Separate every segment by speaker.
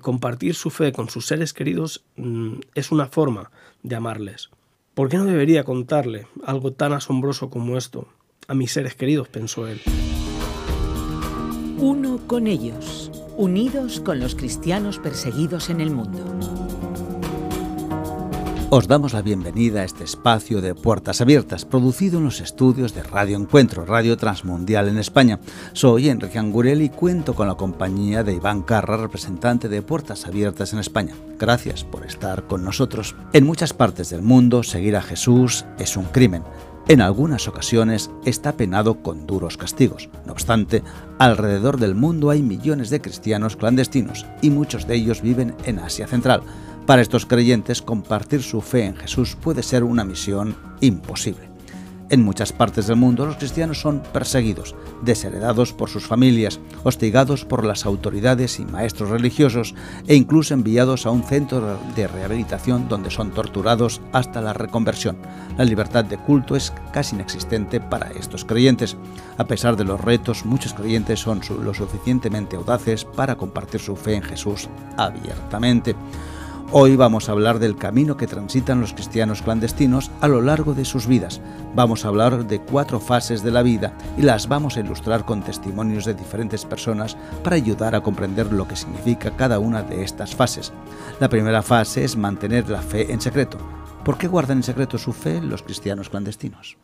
Speaker 1: Compartir su fe con sus seres queridos mm, es una forma de amarles. ¿Por qué no debería contarle algo tan asombroso como esto a mis seres queridos? pensó él.
Speaker 2: Uno con ellos, unidos con los cristianos perseguidos en el mundo.
Speaker 3: Os damos la bienvenida a este espacio de Puertas Abiertas, producido en los estudios de Radio Encuentro, Radio Transmundial en España. Soy Enrique Angurel y cuento con la compañía de Iván Carra, representante de Puertas Abiertas en España. Gracias por estar con nosotros. En muchas partes del mundo, seguir a Jesús es un crimen. En algunas ocasiones está penado con duros castigos. No obstante, alrededor del mundo hay millones de cristianos clandestinos y muchos de ellos viven en Asia Central para estos creyentes, compartir su fe en Jesús puede ser una misión imposible. En muchas partes del mundo los cristianos son perseguidos, desheredados por sus familias, hostigados por las autoridades y maestros religiosos e incluso enviados a un centro de rehabilitación donde son torturados hasta la reconversión. La libertad de culto es casi inexistente para estos creyentes. A pesar de los retos, muchos creyentes son lo suficientemente audaces para compartir su fe en Jesús abiertamente. Hoy vamos a hablar del camino que transitan los cristianos clandestinos a lo largo de sus vidas. Vamos a hablar de cuatro fases de la vida y las vamos a ilustrar con testimonios de diferentes personas para ayudar a comprender lo que significa cada una de estas fases. La primera fase es mantener la fe en secreto. ¿Por qué guardan en secreto su fe los cristianos clandestinos?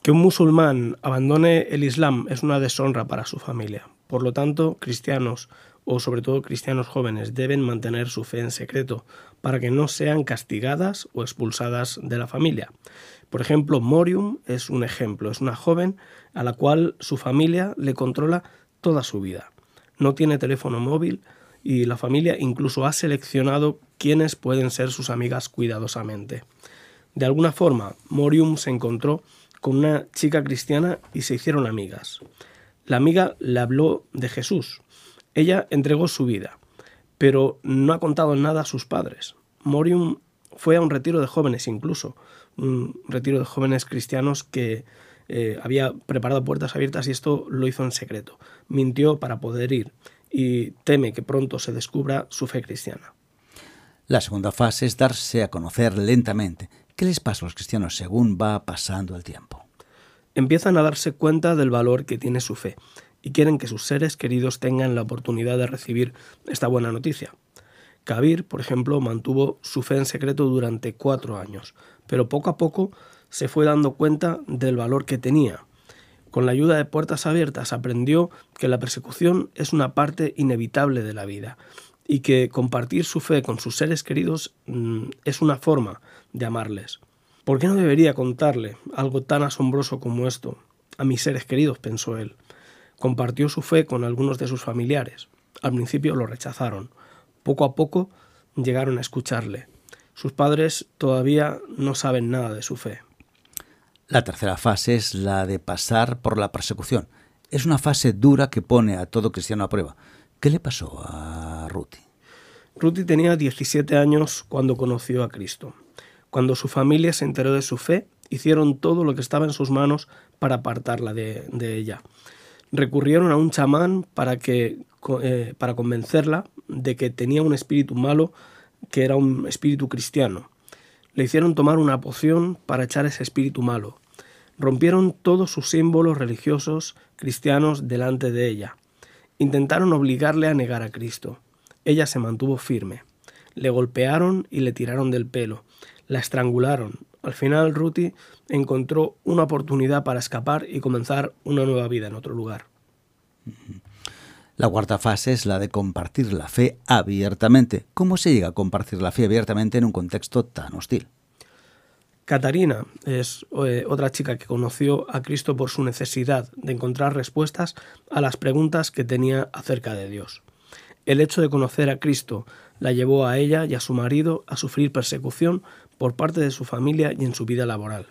Speaker 1: Que un musulmán abandone el Islam es una deshonra para su familia. Por lo tanto, cristianos o sobre todo cristianos jóvenes deben mantener su fe en secreto para que no sean castigadas o expulsadas de la familia. Por ejemplo, Morium es un ejemplo, es una joven a la cual su familia le controla toda su vida. No tiene teléfono móvil y la familia incluso ha seleccionado quiénes pueden ser sus amigas cuidadosamente. De alguna forma, Morium se encontró con una chica cristiana y se hicieron amigas. La amiga le habló de Jesús, ella entregó su vida, pero no ha contado nada a sus padres. Morium fue a un retiro de jóvenes incluso, un retiro de jóvenes cristianos que eh, había preparado puertas abiertas y esto lo hizo en secreto. Mintió para poder ir y teme que pronto se descubra su fe cristiana.
Speaker 3: La segunda fase es darse a conocer lentamente. ¿Qué les pasa a los cristianos según va pasando el tiempo?
Speaker 1: Empiezan a darse cuenta del valor que tiene su fe y quieren que sus seres queridos tengan la oportunidad de recibir esta buena noticia. Kabir, por ejemplo, mantuvo su fe en secreto durante cuatro años, pero poco a poco se fue dando cuenta del valor que tenía. Con la ayuda de puertas abiertas aprendió que la persecución es una parte inevitable de la vida y que compartir su fe con sus seres queridos mm, es una forma de amarles. ¿Por qué no debería contarle algo tan asombroso como esto a mis seres queridos? pensó él. Compartió su fe con algunos de sus familiares. Al principio lo rechazaron. Poco a poco llegaron a escucharle. Sus padres todavía no saben nada de su fe.
Speaker 3: La tercera fase es la de pasar por la persecución. Es una fase dura que pone a todo cristiano a prueba. ¿Qué le pasó a Ruti?
Speaker 1: Ruti tenía 17 años cuando conoció a Cristo. Cuando su familia se enteró de su fe, hicieron todo lo que estaba en sus manos para apartarla de, ella recurrieron a un chamán para, que, eh, para convencerla de que tenía un espíritu malo que era un espíritu cristiano. Le hicieron tomar una poción para echar ese espíritu malo. Rompieron todos sus símbolos religiosos cristianos delante de ella. Intentaron obligarle a negar a Cristo. Ella se mantuvo firme. Le golpearon y le tiraron del pelo. La estrangularon. Al final, Ruti encontró una oportunidad para escapar y comenzar una nueva vida en otro lugar.
Speaker 3: La cuarta fase es la de compartir la fe abiertamente. ¿Cómo se llega a compartir la fe abiertamente en un contexto tan hostil?
Speaker 1: Catarina es eh, otra chica que conoció a Cristo por su necesidad de encontrar respuestas a las preguntas que tenía acerca de Dios. El hecho de conocer a Cristo la llevó a ella y a su marido a sufrir persecución por parte de su familia y en su vida laboral.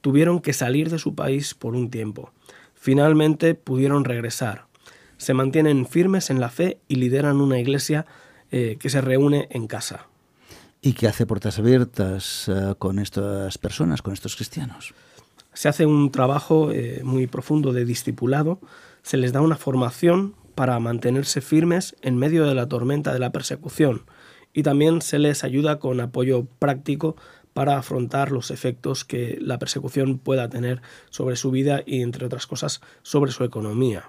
Speaker 1: Tuvieron que salir de su país por un tiempo. Finalmente pudieron regresar. Se mantienen firmes en la fe y lideran una iglesia eh, que se reúne en casa.
Speaker 3: ¿Y qué hace Puertas Abiertas eh, con estas personas, con estos cristianos?
Speaker 1: Se hace un trabajo eh, muy profundo de discipulado, se les da una formación para mantenerse firmes en medio de la tormenta de la persecución y también se les ayuda con apoyo práctico para afrontar los efectos que la persecución pueda tener sobre su vida y, entre otras cosas, sobre su economía.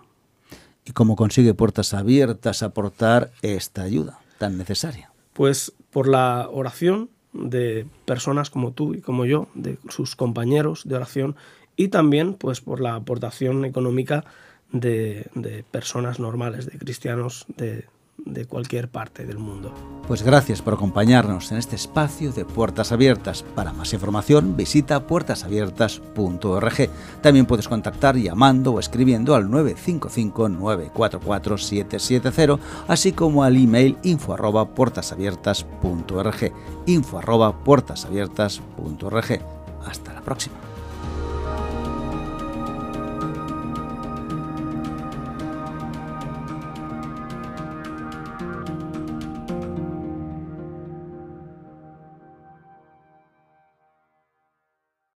Speaker 3: ¿Y cómo consigue Puertas Abiertas aportar esta ayuda tan necesaria?
Speaker 1: Pues por la oración de personas como tú y como yo, de sus compañeros de oración, y también pues por la aportación económica de, de personas normales, de cristianos de, de cualquier parte del mundo.
Speaker 3: Pues gracias por acompañarnos en este espacio de Puertas Abiertas. Para más información visita puertasabiertas.org. También puedes contactar llamando o escribiendo al 955-944-770, así como al email info arroba puertasabiertas.org. info arroba puertasabiertas.org. Hasta la próxima.